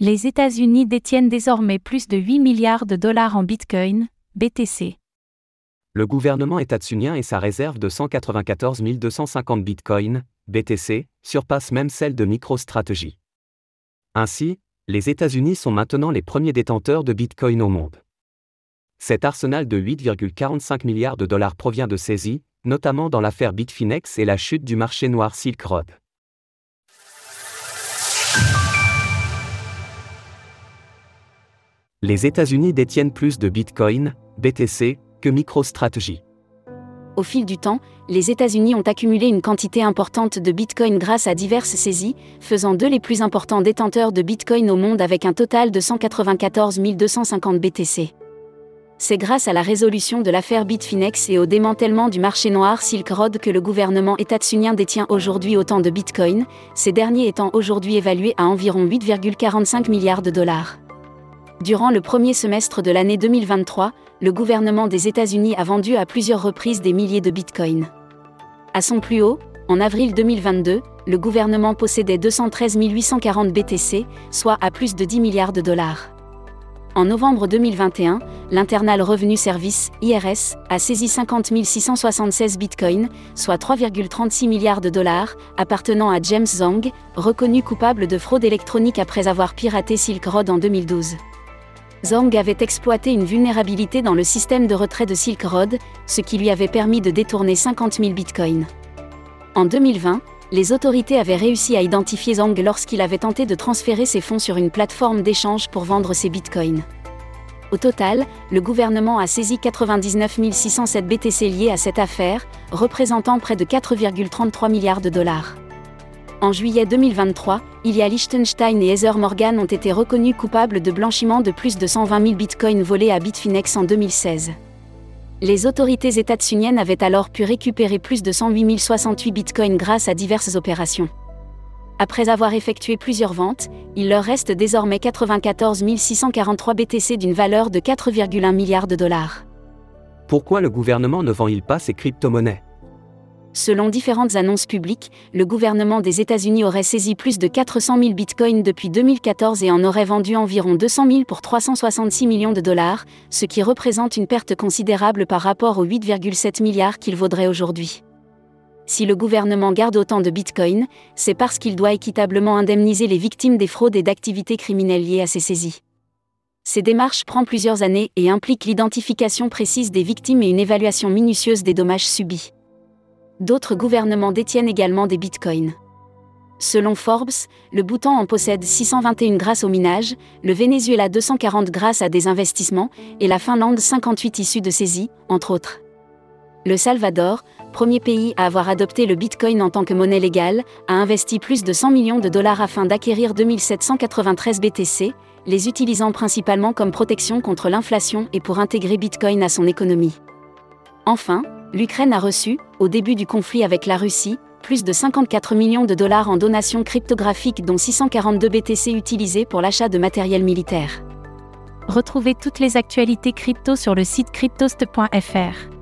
Les États-Unis détiennent désormais plus de 8 milliards de dollars en Bitcoin, BTC. Le gouvernement étatsunien et sa réserve de 194 250 Bitcoin, BTC, surpassent même celle de MicroStrategy. Ainsi, les États-Unis sont maintenant les premiers détenteurs de Bitcoin au monde. Cet arsenal de 8,45 milliards de dollars provient de saisies, notamment dans l'affaire Bitfinex et la chute du marché noir Silk Road. Les États-Unis détiennent plus de Bitcoin, BTC, que MicroStrategy. Au fil du temps, les États-Unis ont accumulé une quantité importante de Bitcoin grâce à diverses saisies, faisant d'eux les plus importants détenteurs de Bitcoin au monde avec un total de 194 250 BTC. C'est grâce à la résolution de l'affaire Bitfinex et au démantèlement du marché noir Silk Road que le gouvernement étatsunien détient aujourd'hui autant de Bitcoin, ces derniers étant aujourd'hui évalués à environ 8,45 milliards de dollars. Durant le premier semestre de l'année 2023, le gouvernement des États-Unis a vendu à plusieurs reprises des milliers de bitcoins. À son plus haut, en avril 2022, le gouvernement possédait 213 840 BTC, soit à plus de 10 milliards de dollars. En novembre 2021, l'Internal Revenu Service, IRS, a saisi 50 676 bitcoins, soit 3,36 milliards de dollars, appartenant à James Zhang, reconnu coupable de fraude électronique après avoir piraté Silk Road en 2012. Zhang avait exploité une vulnérabilité dans le système de retrait de Silk Road, ce qui lui avait permis de détourner 50 000 bitcoins. En 2020, les autorités avaient réussi à identifier Zhang lorsqu'il avait tenté de transférer ses fonds sur une plateforme d'échange pour vendre ses bitcoins. Au total, le gouvernement a saisi 99 607 BTC liés à cette affaire, représentant près de 4,33 milliards de dollars. En juillet 2023, Ilya Liechtenstein et Heather Morgan ont été reconnus coupables de blanchiment de plus de 120 000 bitcoins volés à Bitfinex en 2016. Les autorités états-uniennes avaient alors pu récupérer plus de 108 068 bitcoins grâce à diverses opérations. Après avoir effectué plusieurs ventes, il leur reste désormais 94 643 BTC d'une valeur de 4,1 milliards de dollars. Pourquoi le gouvernement ne vend-il pas ces crypto-monnaies? Selon différentes annonces publiques, le gouvernement des États-Unis aurait saisi plus de 400 000 bitcoins depuis 2014 et en aurait vendu environ 200 000 pour 366 millions de dollars, ce qui représente une perte considérable par rapport aux 8,7 milliards qu'il vaudrait aujourd'hui. Si le gouvernement garde autant de bitcoins, c'est parce qu'il doit équitablement indemniser les victimes des fraudes et d'activités criminelles liées à ces saisies. Ces démarches prennent plusieurs années et impliquent l'identification précise des victimes et une évaluation minutieuse des dommages subis. D'autres gouvernements détiennent également des bitcoins. Selon Forbes, le Bhoutan en possède 621 grâce au minage, le Venezuela 240 grâce à des investissements, et la Finlande 58 issus de saisies, entre autres. Le Salvador, premier pays à avoir adopté le bitcoin en tant que monnaie légale, a investi plus de 100 millions de dollars afin d'acquérir 2793 BTC, les utilisant principalement comme protection contre l'inflation et pour intégrer bitcoin à son économie. Enfin, l'Ukraine a reçu, au début du conflit avec la Russie, plus de 54 millions de dollars en donations cryptographiques dont 642 BTC utilisés pour l'achat de matériel militaire. Retrouvez toutes les actualités crypto sur le site cryptost.fr.